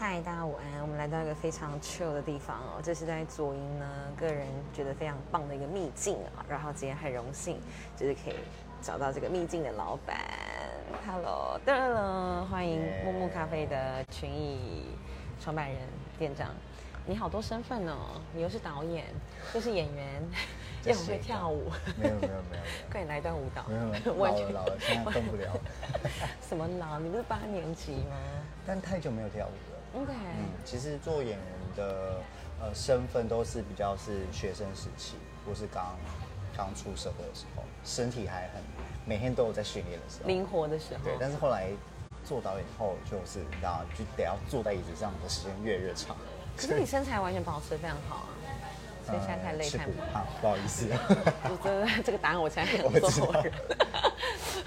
嗨，大家午安！我们来到一个非常 chill 的地方哦，这是在左营呢，个人觉得非常棒的一个秘境啊。然后今天很荣幸，就是可以找到这个秘境的老板，Hello，噔噔，欢迎木木咖啡的群艺创办人店长。你好多身份哦，你又是导演，又是演员，又很会跳舞。没有没有没有，快点 来一段舞蹈。没有，老了老了，现在动不了。什么老？你不是八年级吗？但太久没有跳舞了。OK，嗯，其实做演员的呃身份都是比较是学生时期，或是刚刚出社会的时候，身体还很每天都有在训练的时候，灵活的时候。对，但是后来做导演后，就是然后就得要坐在椅子上的时间越来越长。可是你身材完全保持的非常好啊，所以现在太累太胖，不好意思。这这个答案我现在 很错人。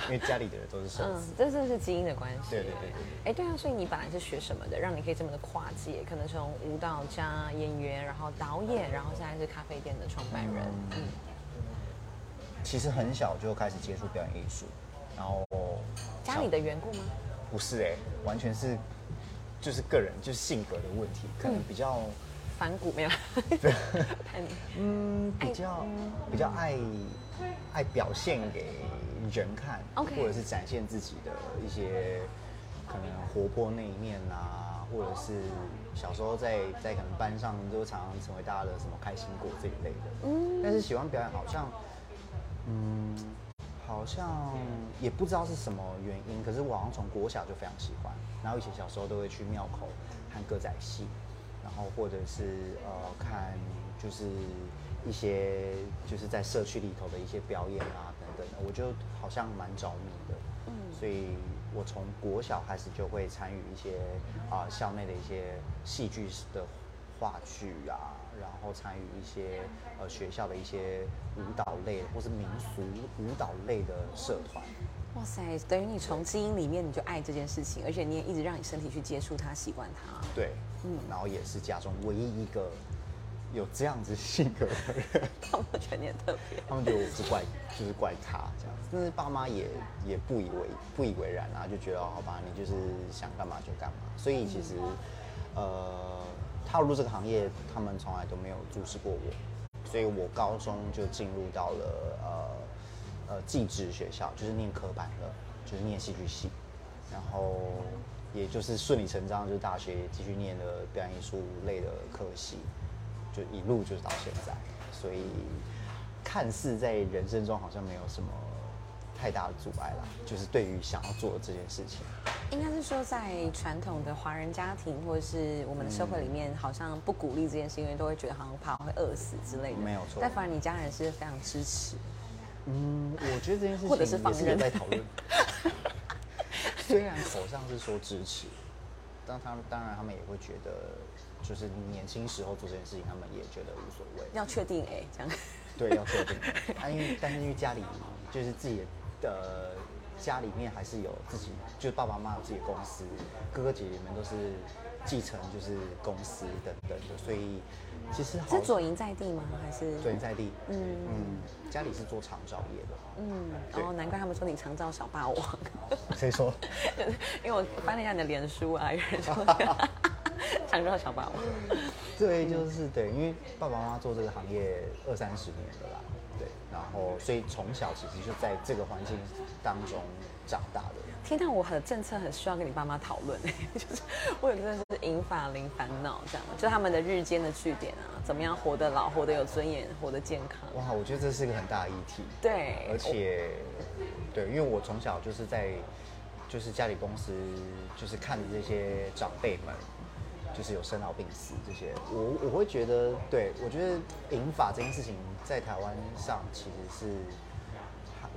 因为家里的人都是 瘦子，这真的是基因的关系。对对对对。哎，对啊，所以你本来是学什么的，让你可以这么的跨界，可能从舞蹈家演员，然后导演，然后现在是咖啡店的创办人。嗯。其实很小就开始接触表演艺术，然后家里的缘故吗？不是哎，完全是就是个人就是性格的问题，可能比较反骨没有？嗯，比较比较爱爱表现给。人看，或者是展现自己的一些可能活泼那一面啊，或者是小时候在在可能班上就常常成为大家的什么开心果这一类的。嗯，但是喜欢表演，好像，嗯，好像也不知道是什么原因，可是我好像从国小就非常喜欢，然后以前小时候都会去庙口看歌仔戏，然后或者是呃看就是一些就是在社区里头的一些表演啊。我就好像蛮着迷的，嗯，所以我从国小开始就会参与一些啊校内的一些戏剧的话剧啊，然后参与一些呃学校的一些舞蹈类或是民俗舞蹈类的社团。哇塞，等于你从基因里面你就爱这件事情，而且你也一直让你身体去接触它，习惯它。对，嗯，然后也是家中唯一一个。有这样子性格的人，他们觉得你很特别，他们觉得我是怪，就是怪他这样子。但是爸妈也也不以为不以为然啊，就觉得好吧，你就是想干嘛就干嘛。所以其实，呃，踏入这个行业，他们从来都没有注视过我。所以我高中就进入到了呃呃技职学校，就是念科班的，就是念戏剧系，然后也就是顺理成章，就是大学继续念的表演艺术类的科系。就一路就是到现在，所以看似在人生中好像没有什么太大的阻碍啦。就是对于想要做的这件事情，应该是说在传统的华人家庭或者是我们的社会里面，好像不鼓励这件事，因为都会觉得好像怕会饿死之类的。没有错。但反而你家人是非常支持。嗯，我觉得这件事情或者是放任在讨论。虽然口上是说支持，但他们当然他们也会觉得。就是年轻时候做这件事情，他们也觉得无所谓。要确定哎，这样。对，要确定。啊，因为但是因为家里就是自己的家里面还是有自己，就是爸爸妈妈有自己的公司，哥哥姐姐们都是继承就是公司等等的，所以其实是左营在地吗？还是左营在地？嗯嗯，家里是做长照业的。嗯，哦，难怪他们说你长照小霸王。谁说？因为我翻了一下你的脸书啊，有人说。长照小霸王，对，就是对，因为爸爸妈妈做这个行业二三十年了啦，对，然后所以从小其实就在这个环境当中长大的。天呐，我很政策很需要跟你爸妈讨论，就是我有真的是银发零烦恼这样，就他们的日间的据点啊，怎么样活得老，活得有尊严，活得健康。哇，我觉得这是一个很大的议题。对，而且对，因为我从小就是在就是家里公司就是看着这些长辈们。就是有生老病死这些，我我会觉得，对我觉得银法这件事情在台湾上其实是，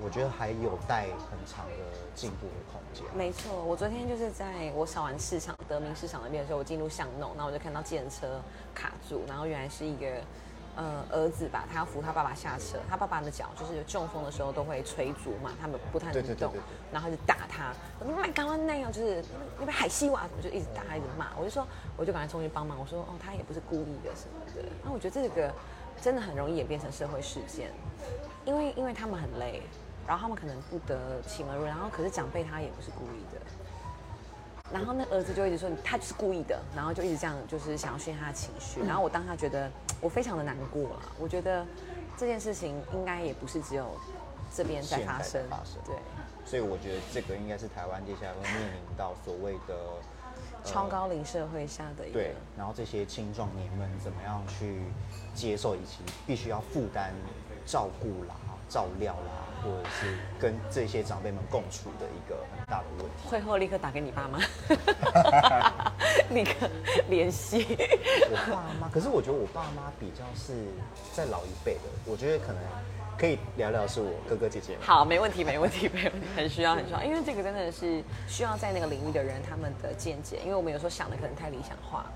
我觉得还有待很长的进步的空间。没错，我昨天就是在我扫完市场德明市场那边的时候，我进入巷弄，然后我就看到电车卡住，然后原来是一个。呃，儿子吧，他要扶他爸爸下车，他爸爸的脚就是中风的时候都会垂足嘛，他们不太能动，然后就打他，我说刚刚那样就是那边海西瓦怎么就一直打，他一直骂，我就说我就赶快冲去帮忙，我说哦，他也不是故意的什么的，那我觉得这个真的很容易演变成社会事件，因为因为他们很累，然后他们可能不得其门入，然后可是长辈他也不是故意的。然后那儿子就一直说他就是故意的，然后就一直这样，就是想要训他的情绪。然后我当下觉得我非常的难过了，我觉得这件事情应该也不是只有这边在发生，对。所以我觉得这个应该是台湾接下来会面临到所谓的超高龄社会下的一个。对，然后这些青壮年们怎么样去接受以及必须要负担照顾啦、照料啦，或者是跟这些长辈们共处的一个很大的问题。会后立刻打给你爸妈，立刻联系我爸妈。可是我觉得我爸妈比较是在老一辈的，我觉得可能。可以聊聊是我哥哥姐姐。好，没问题，没问题，没问题，很需要，很需要，因为这个真的是需要在那个领域的人他们的见解，因为我们有时候想的可能太理想化，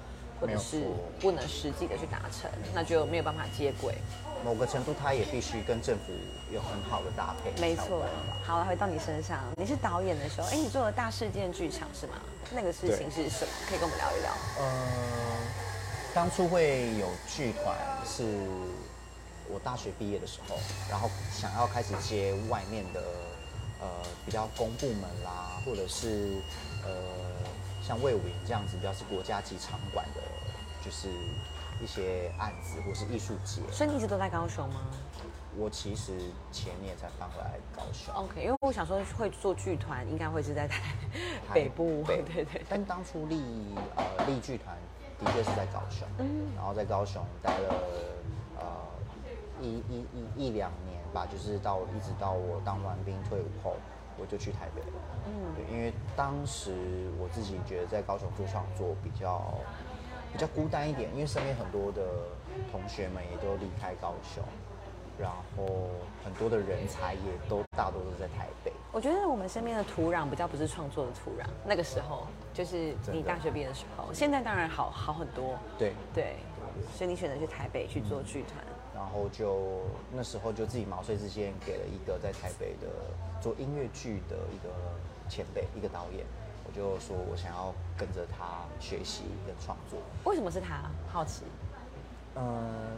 或者是不能实际的去达成，那就没有办法接轨。某个程度，他也必须跟政府有很好的搭配。没错。好了，回到你身上，你是导演的时候，哎，你做了大事件剧场是吗？那个事情是什么？可以跟我们聊一聊。呃，当初会有剧团是。我大学毕业的时候，然后想要开始接外面的，呃，比较公部门啦，或者是呃，像魏武营这样子，比较是国家级场馆的，就是一些案子或是艺术节。所以你一直都在高雄吗？我其实前年才搬回来高雄。OK，因为我想说会做剧团，应该会是在台北部。对对对。但当初立呃立剧团的确是在高雄，嗯，然后在高雄待了呃。一一一一两年吧，就是到一直到我当完兵退伍后，我就去台北了。嗯，对，因为当时我自己觉得在高雄做创作比较比较孤单一点，因为身边很多的同学们也都离开高雄，然后很多的人才也都大多都在台北。我觉得我们身边的土壤比较不是创作的土壤，那个时候就是你大学毕业的时候，现在当然好好很多。对对，所以你选择去台北去做剧团。然后就那时候就自己毛遂自荐，给了一个在台北的做音乐剧的一个前辈，一个导演，我就说我想要跟着他学习跟创作。为什么是他？好奇。嗯，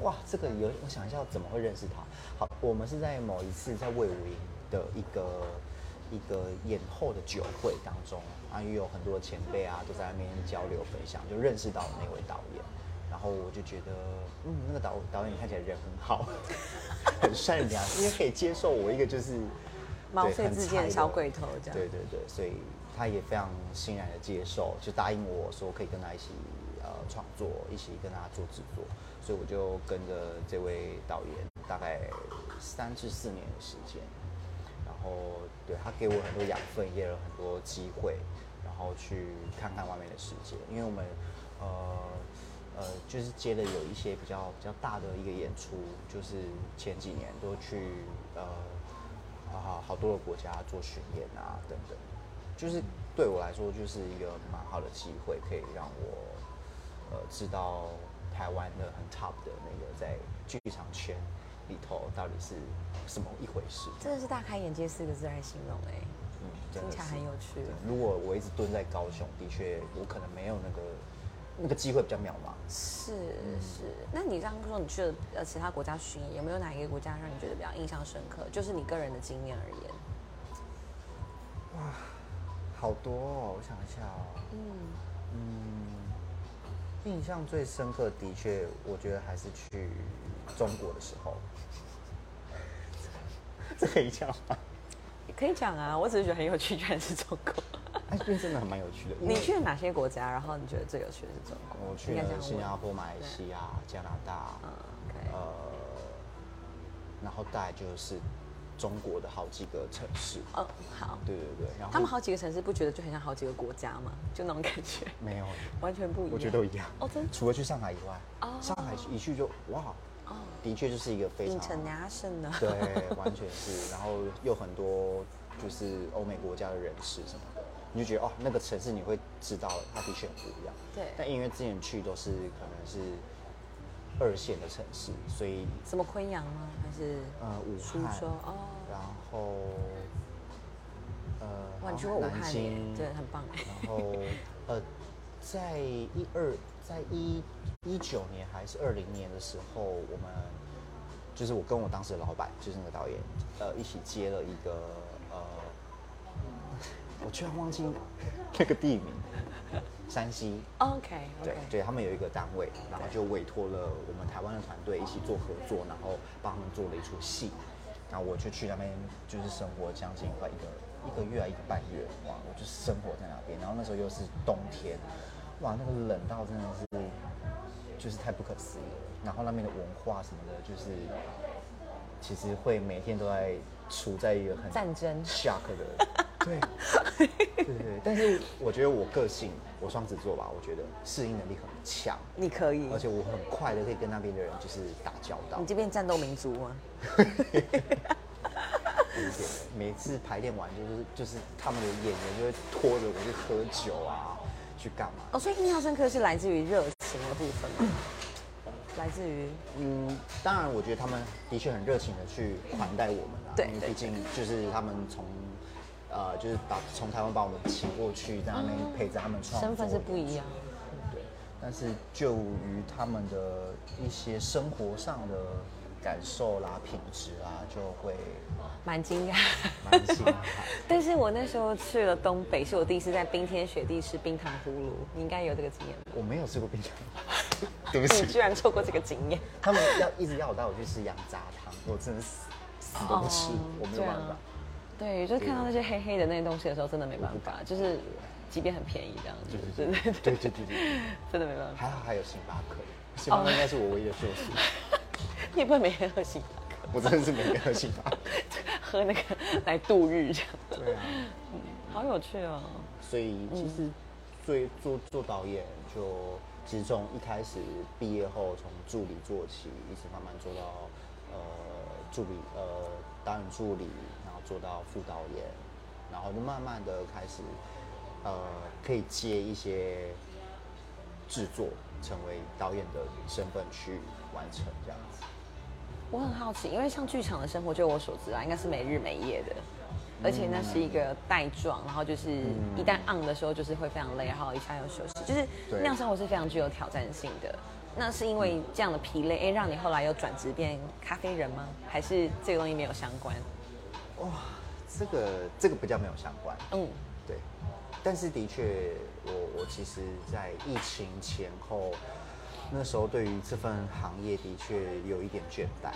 哇，这个有我想一下怎么会认识他。好，我们是在某一次在魏武营的一个一个演后的酒会当中，啊，也有很多前辈啊都在那边交流分享，就认识到了那位导演。然后我就觉得，嗯，那个导导演看起来人很好，很善良，因为可以接受我一个就是毛遂自荐小鬼头这样。对对对，所以他也非常欣然的接受，就答应我说可以跟他一起呃创作，一起跟他做制作。所以我就跟着这位导演大概三至四年的时间，然后对他给我很多养分，也有很多机会，然后去看看外面的世界，因为我们呃。呃，就是接了有一些比较比较大的一个演出，就是前几年都去呃啊好多的国家做巡演啊等等，就是对我来说就是一个蛮好的机会，可以让我呃知道台湾的很 top 的那个在剧场圈里头到底是什么一回事。真的是大开眼界四个字来形容哎，嗯，听起来很有趣。如果我一直蹲在高雄，的确我可能没有那个。那个机会比较渺茫。是是，那你刚刚说你去了呃其他国家巡演，有没有哪一个国家让你觉得比较印象深刻？就是你个人的经验而言。哇，好多哦，我想一下哦。嗯嗯，印象最深刻的确，我觉得还是去中国的时候。这可以讲吗？可以讲啊，我只是觉得很有趣，居然是中国。哎，这边真的很蛮有趣的。你去了哪些国家？然后你觉得最有趣的是中国？我去了新加坡、马来西亚、加拿大，呃，然后大概就是中国的好几个城市。哦，好。对对对。然后他们好几个城市，不觉得就很像好几个国家吗？就那种感觉？没有，完全不一样。我觉得都一样。哦，真。除了去上海以外，哦，上海一去就哇，哦，的确就是一个非常 international 对，完全是。然后又很多就是欧美国家的人士什么的。你就觉得哦，那个城市你会知道，它的确很不一样。对。但因为之前去都是可能是二线的城市，所以什么昆阳吗？还是呃武汉？哦。然后呃，哇，你去过武汉？对，很棒。然后呃，在一二，在一一九年还是二零年的时候，我们就是我跟我当时的老板，就是那个导演，呃，一起接了一个呃。我居然忘记 那个地名，山西。OK，对对，他们有一个单位，然后就委托了我们台湾的团队一起做合作，然后帮他们做了一出戏。然后我就去那边，就是生活将近快一个一个月啊，一个半月，哇，我就生活在那边。然后那时候又是冬天，哇，那个冷到真的是，就是太不可思议了。然后那边的文化什么的，就是其实会每天都在处在一个很战争 shock 的，对，对对。但是我觉得我个性，我双子座吧，我觉得适应能力很强。你可以，而且我很快的可以跟那边的人就是打交道。你这边战斗民族吗？每次排练完，就是就是他们的演员就会拖着我去喝酒啊，去干嘛？哦，所以印象深刻是来自于热情的部分吗？来自于嗯，当然，我觉得他们的确很热情的去款待我们啊。对，因为毕竟就是他们从呃，就是把从台湾把我们请过去，在那边陪着他们创作，身份是不一样。对，但是就于他们的一些生活上的。感受啦，品质啦，就会蛮惊讶，蛮惊讶。但是我那时候去了东北，是我第一次在冰天雪地吃冰糖葫芦。你应该有这个经验。我没有吃过冰糖，对不起。你居然错过这个经验。他们要一直要我带我去吃羊杂汤，我真的死死都不吃，我没有办法。对，就是看到那些黑黑的那些东西的时候，真的没办法。就是即便很便宜这样子，对对对对对对，真的没办法。还好还有星巴克，星巴克应该是我唯一的救赎。你不会每天喝星巴克？我真的是每天喝星巴克，喝那个来度日这样。对啊，好有趣哦。所以其实做做做导演，就其实从一开始毕业后，从助理做起，一直慢慢做到呃助理呃导演助理，做到副导演，然后就慢慢的开始呃可以接一些制作，成为导演的身份去完成这样子。我很好奇，因为像剧场的生活，就我所知啊，应该是没日没夜的，而且那是一个带状，然后就是一旦 on 的时候，就是会非常累，然后一下又休息，就是那样生活是非常具有挑战性的。那是因为这样的疲累，哎，让你后来又转职变咖啡人吗？还是这个东西没有相关？哇，这个这个比较没有相关。嗯，对。但是的确，我我其实在疫情前后。那时候对于这份行业的确有一点倦怠，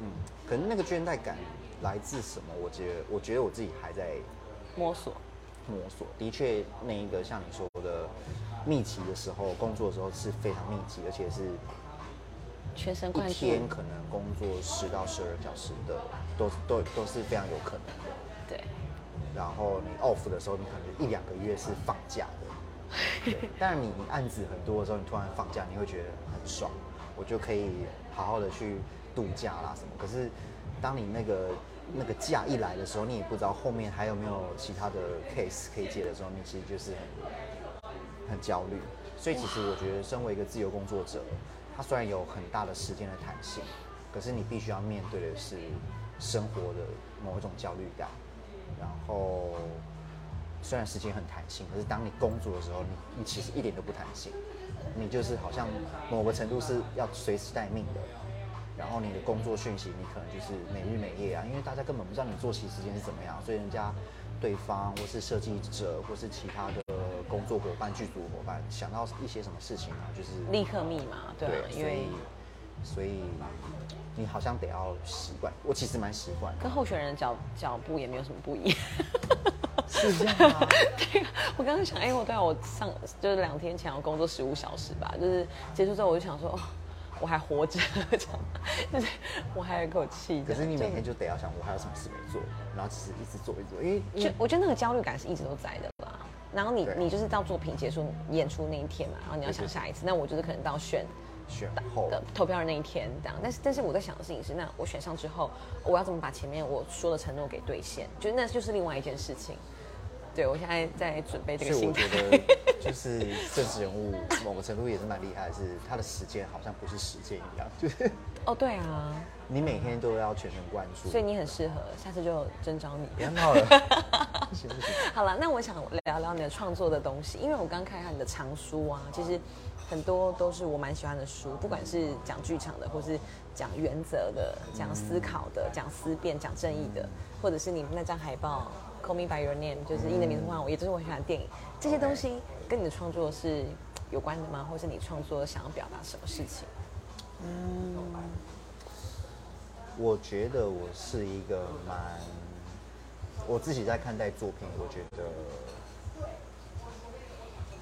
嗯，可能那个倦怠感来自什么？我觉得，我觉得我自己还在摸索，摸索。的确，那一个像你说的密集的时候，工作的时候是非常密集，而且是全神贯注，一天可能工作十到十二小时的，都都都是非常有可能的。对。然后你 off 的时候，你可能一两个月是放假的。但是你案子很多的时候，你突然放假，你会觉得很爽，我就可以好好的去度假啦什么。可是，当你那个那个假一来的时候，你也不知道后面还有没有其他的 case 可以接的时候，你其实就是很很焦虑。所以其实我觉得，身为一个自由工作者，他虽然有很大的时间的弹性，可是你必须要面对的是生活的某一种焦虑感，然后。虽然时间很弹性，可是当你工作的时候，你你其实一点都不弹性，你就是好像某个程度是要随时待命的。然后你的工作讯息，你可能就是每日每夜啊，因为大家根本不知道你作息时间是怎么样，所以人家对方或是设计者或是其他的工作伙伴、剧组伙伴想到一些什么事情啊，就是立刻密码，对，因为所以你好像得要习惯。我其实蛮习惯，跟候选人的脚脚步也没有什么不一样。是这样吗？对，我刚刚想，哎，我对啊，我上就是两天前要工作十五小时吧，就是结束之后我就想说，哦，我还活着，这样，就是我还有一口气。可是你每天就得要想，我还有什么事没做，然后其实一直做一直做，因为就我觉得那个焦虑感是一直都在的啦。然后你你就是到作品结束演出那一天嘛，然后你要想下一次，那我就是可能到选。选后的投票的那一天，这样，但是但是我在想的事情是，那我选上之后，我要怎么把前面我说的承诺给兑现？就那就是另外一件事情。对我现在在准备这个。所以我觉得，就是政治人物某个程度也是蛮厉害，是他的时间好像不是时间一样，就是。哦，对啊。你每天都要全神贯注。所以你很适合，下次就征召你。别闹了。行不行？好了，那我想聊聊你的创作的东西，因为我刚看下你的藏书啊，其实。很多都是我蛮喜欢的书，不管是讲剧场的，或是讲原则的、讲思考的、讲思辨、讲正义的，或者是你们那张海报 Call Me by Your Name，就是你的名字唤我，也就是我很喜欢的电影。这些东西跟你的创作是有关的吗？或是你创作想要表达什么事情？嗯，我觉得我是一个蛮，我自己在看待作品，我觉得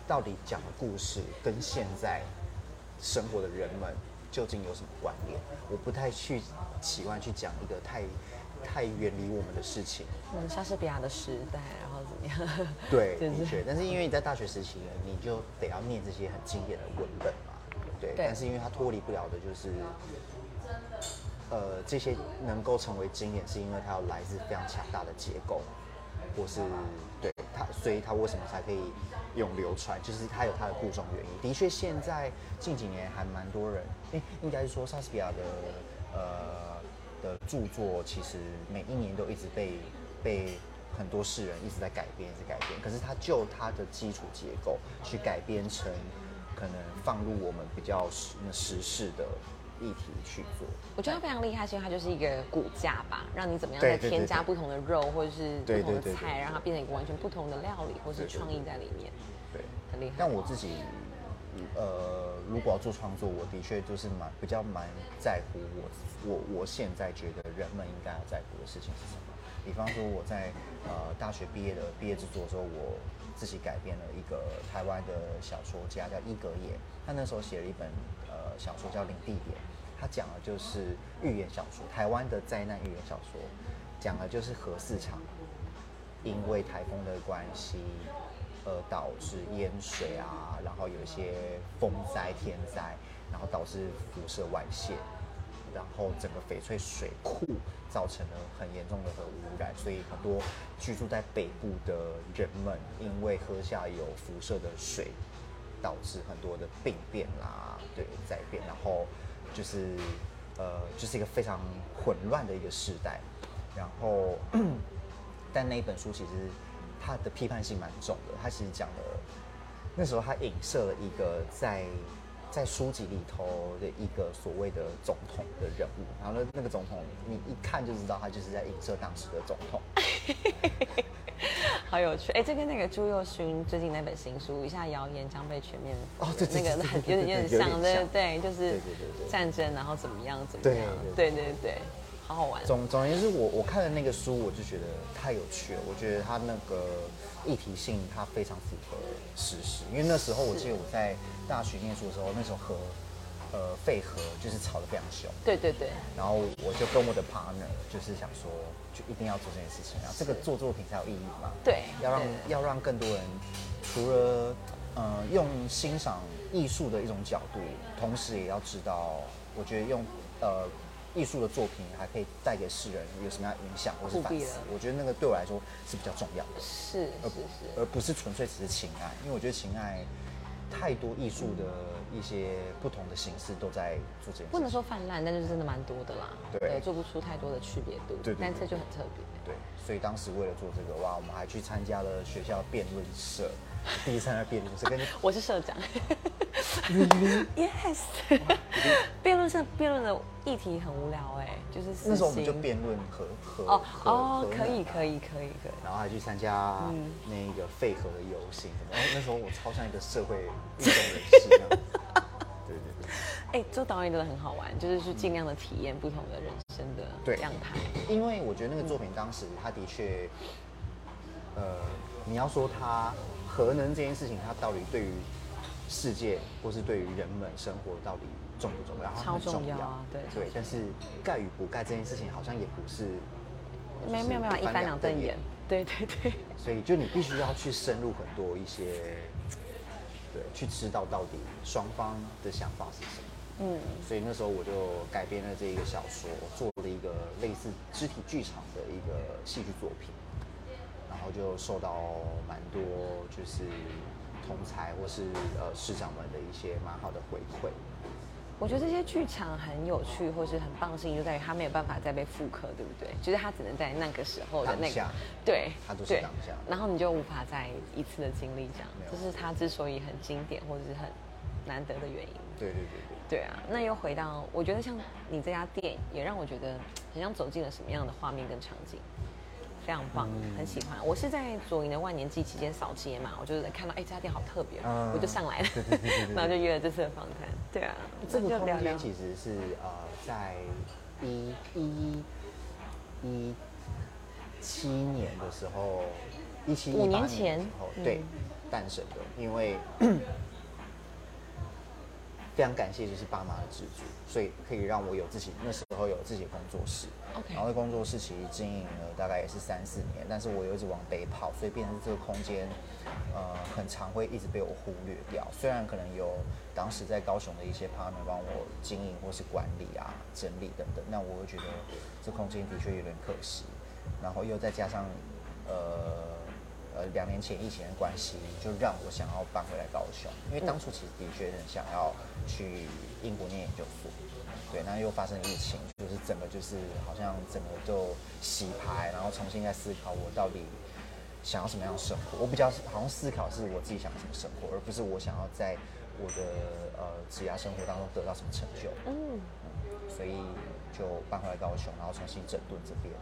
到底讲的故事跟现在生活的人们究竟有什么关联？我不太去喜欢去讲一个太。太远离我们的事情，嗯，莎士比亚的时代，然后怎么样？对，的确。但是因为你在大学时期，你就得要念这些很经典的文本嘛，对。但是因为它脱离不了的就是，呃，这些能够成为经典，是因为它有来自非常强大的结构，或是对它，所以它为什么才可以永流传？就是它有它的故中原因。的确，现在近几年还蛮多人，哎，应该是说莎士比亚的，呃。的著作其实每一年都一直被被很多世人一直在改编，一直改编。可是他就他的基础结构去改编成可能放入我们比较时时事的议题去做。我觉得他非常厉害，是因为他就是一个骨架吧，让你怎么样再添加不同的肉或者是不同的菜，让它变成一个完全不同的料理或是创意在里面。对，很厉害。但我自己。呃，如果要做创作，我的确就是蛮比较蛮在乎我我我现在觉得人们应该要在乎的事情是什么。比方说我在呃大学毕业的毕业制作的时候，我自己改编了一个台湾的小说家叫伊格野，他那时候写了一本呃小说叫《领地点》，他讲的就是预言小说，台湾的灾难预言小说，讲的就是核市场因为台风的关系。呃，导致淹水啊，然后有一些风灾、天灾，然后导致辐射外泄，然后整个翡翠水库造成了很严重的核污染，所以很多居住在北部的人们因为喝下有辐射的水，导致很多的病变啦，对灾变，然后就是呃，就是一个非常混乱的一个时代，然后 但那一本书其实。他的批判性蛮重的，他其实讲的，那时候他影射了一个在在书籍里头的一个所谓的总统的人物，然后那那个总统你一看就知道他就是在影射当时的总统，好有趣哎，这跟那个朱佑勋最近那本新书《一下谣言将被全面》哦，对那个很有点有点像，对对，就是战争然后怎么样怎么样，对对对。好好玩。总总而言之，我我看了那个书，我就觉得太有趣了。我觉得它那个议题性，它非常符合事实。因为那时候我记得我在大学念书的时候，那时候和呃废核就是吵得非常凶。对对对。然后我就跟我的 partner 就是想说，就一定要做这件事情啊，这个做作品才有意义嘛。对。要让要让更多人除了呃用欣赏艺术的一种角度，同时也要知道，我觉得用呃。艺术的作品还可以带给世人有什么样影响，或是反思？我觉得那个对我来说是比较重要的，是，而不是而不是纯粹只是情爱，因为我觉得情爱太多艺术的一些不同的形式都在做这件事。不能说泛滥，但是真的蛮多的啦。对，做不出太多的区别度。对，但这就很特别。对，所以当时为了做这个，哇，我们还去参加了学校辩论社。第一次来辩论社，跟 我是社长。Yes。辩论社辩论的议题很无聊哎，就是那时候我们就辩论和和哦哦，可以可以可以可以。然后还去参加那个废核的游行，然后那时候我超像一个社会运动人士。对对对。哎，做导演真的很好玩，就是去尽量的体验不同的人生的样态。因为我觉得那个作品当时他的确，呃，你要说他。核能这件事情，它到底对于世界或是对于人们生活到底重不重要？超重要啊！对对，但是盖与不盖这件事情，好像也不是没有没有没有一翻两瞪眼。对对对。所以就你必须要去深入很多一些，对，去知道到底双方的想法是什么。嗯。所以那时候我就改编了这一个小说，做了一个类似肢体剧场的一个戏剧作品。然后就受到蛮多就是同才或是呃师长们的一些蛮好的回馈。我觉得这些剧场很有趣或是很棒的事情，就在于它没有办法再被复刻，对不对？就是它只能在那个时候的那个对，它都是当下。然后你就无法再一次的经历这样，这是它之所以很经典或者是很难得的原因。对对对对。对啊，那又回到我觉得像你这家店，也让我觉得很像走进了什么样的画面跟场景。非常棒，很喜欢。我是在左营的万年祭期间扫街嘛，我就是看到哎这家店好特别，我就上来了，然后就约了这次的访谈。对啊，这个空间其实是呃在一一一七年的时候，一七五年前后对诞生的，因为。非常感谢，就是爸妈的资助，所以可以让我有自己那时候有自己的工作室。OK，然后工作室其实经营了大概也是三四年，但是我又一直往北跑，所以变成这个空间，呃，很常会一直被我忽略掉。虽然可能有当时在高雄的一些 partner 帮我经营或是管理啊、整理等等，那我会觉得这空间的确有点可惜。然后又再加上，呃。呃，两年前疫情的关系，就让我想要搬回来高雄，因为当初其实的确很想要去英国念研究所，对，那又发生疫情，就是整个就是好像整个就洗牌，然后重新在思考我到底想要什么样的生活。我比较好像思考是我自己想要什么生活，而不是我想要在我的呃职业生活当中得到什么成就。嗯，所以就搬回来高雄，然后重新整顿这边，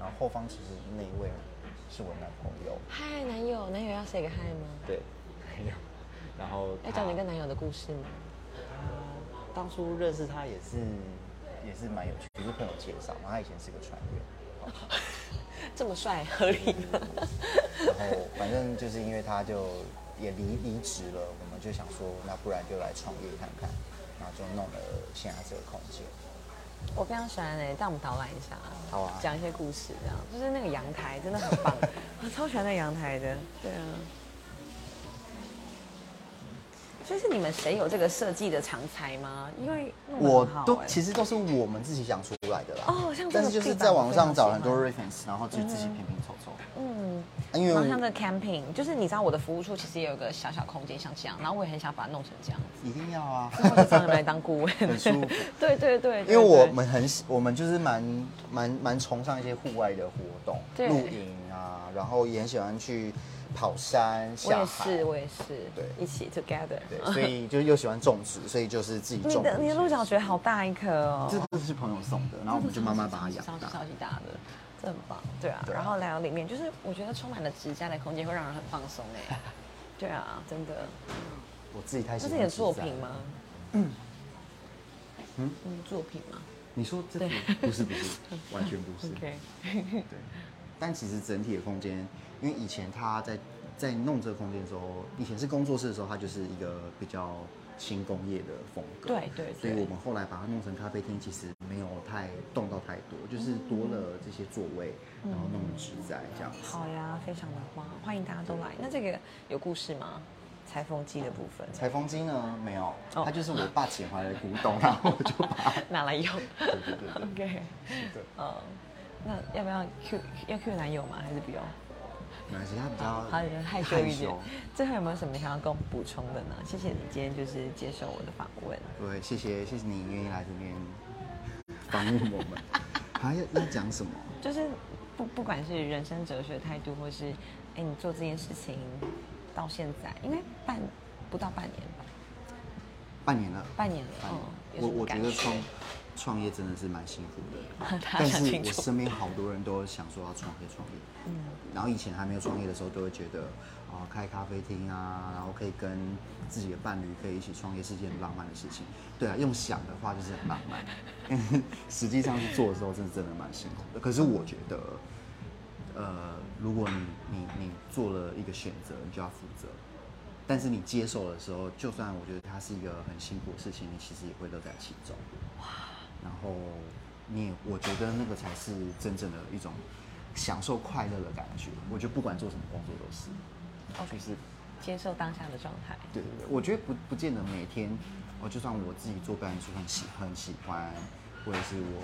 然后后方其实那一位。是我男朋友。嗨，男友，男友要 say 个嗨吗？对，男友。然后要讲你跟男友的故事吗？当初认识他也是，也是蛮有趣，也是朋友介绍嘛。他以前是个船员。这么帅，合理吗？然后反正就是因为他就也离离职了，我们就想说，那不然就来创业看看，然后就弄了现在这个空间。我非常喜欢哎，带我们导览一下，好啊，讲一些故事，这样就是那个阳台真的很棒，我超喜欢那阳台的，对啊。所以是你们谁有这个设计的常才吗？因为我都其实都是我们自己想出来的啦。哦，像但是就是在网上找很多 reference，然后就自己拼拼凑凑。嗯，因为像这 camping，就是你知道我的服务处其实也有个小小空间像这样，然后我也很想把它弄成这样子。一定要啊！然后找你们来当顾问，很舒服。对对对，因为我们很我们就是蛮蛮蛮崇尚一些户外的活动，露营啊，然后也很喜欢去。跑山下海，我也是，我也是，对，一起 together，对，所以就又喜欢种植，所以就是自己种。你的你的鹿角蕨好大一颗哦，这个是朋友送的，然后我们就慢慢把它养大，超级超级大的，这很棒，对啊。然后来到里面，就是我觉得充满了植栽的空间会让人很放松哎，对啊，真的。我自己太喜欢。这是你的作品吗？嗯嗯，作品吗？你说这不是不是，完全不是。OK，对。但其实整体的空间。因为以前他在在弄这个空间的时候，以前是工作室的时候，它就是一个比较轻工业的风格。对对。所以我们后来把它弄成咖啡厅，其实没有太动到太多，就是多了这些座位，然后弄植栽这样子。好呀，非常的棒，欢迎大家都来。那这个有故事吗？裁缝机的部分？裁缝机呢？没有，它就是我爸 捡回来的古董，然后我就把它拿来用。对对对对。OK。对。嗯，那要不要 Q 要 Q 男友吗？还是不用？他比较他害羞一点。最后有没有什么想要跟我们补充的呢？谢谢你今天就是接受我的访问。对，谢谢谢谢你愿意来这边访问我们。还 要要讲什么？就是不不管是人生哲学态度，或是哎你做这件事情到现在，因为半不到半年吧。半年了。半年了。嗯。我我觉得创创业真的是蛮辛苦的。但是我身边好多人都想说要创业创业。嗯。然后以前还没有创业的时候，都会觉得啊，开咖啡厅啊，然后可以跟自己的伴侣可以一起创业是件很浪漫的事情。对啊，用想的话就是很浪漫，实际上去做的时候，真的真的蛮辛苦的。可是我觉得，呃，如果你你你做了一个选择，你就要负责。但是你接受的时候，就算我觉得它是一个很辛苦的事情，你其实也会乐在其中。哇！然后你也，我觉得那个才是真正的一种。享受快乐的感觉，我觉得不管做什么工作都是，OK，是接受当下的状态。对对对，我觉得不不见得每天，我就算我自己做表演书很喜很喜欢，或者是我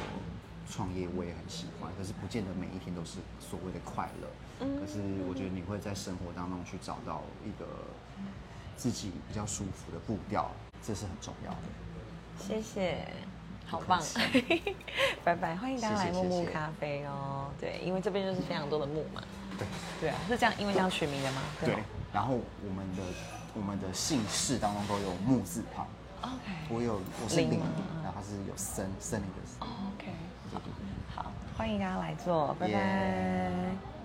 创业我也很喜欢，可是不见得每一天都是所谓的快乐。嗯。可是我觉得你会在生活当中去找到一个自己比较舒服的步调，这是很重要的。谢谢。好棒，拜拜！欢迎大家来木木咖啡哦。对，因为这边就是非常多的木嘛。对，对啊，是这样，因为这样取名的吗？对。然后我们的我们的姓氏当中都有木字旁。OK。我有我是林，然后是有森森林的森。OK。好，好，欢迎大家来做，拜拜。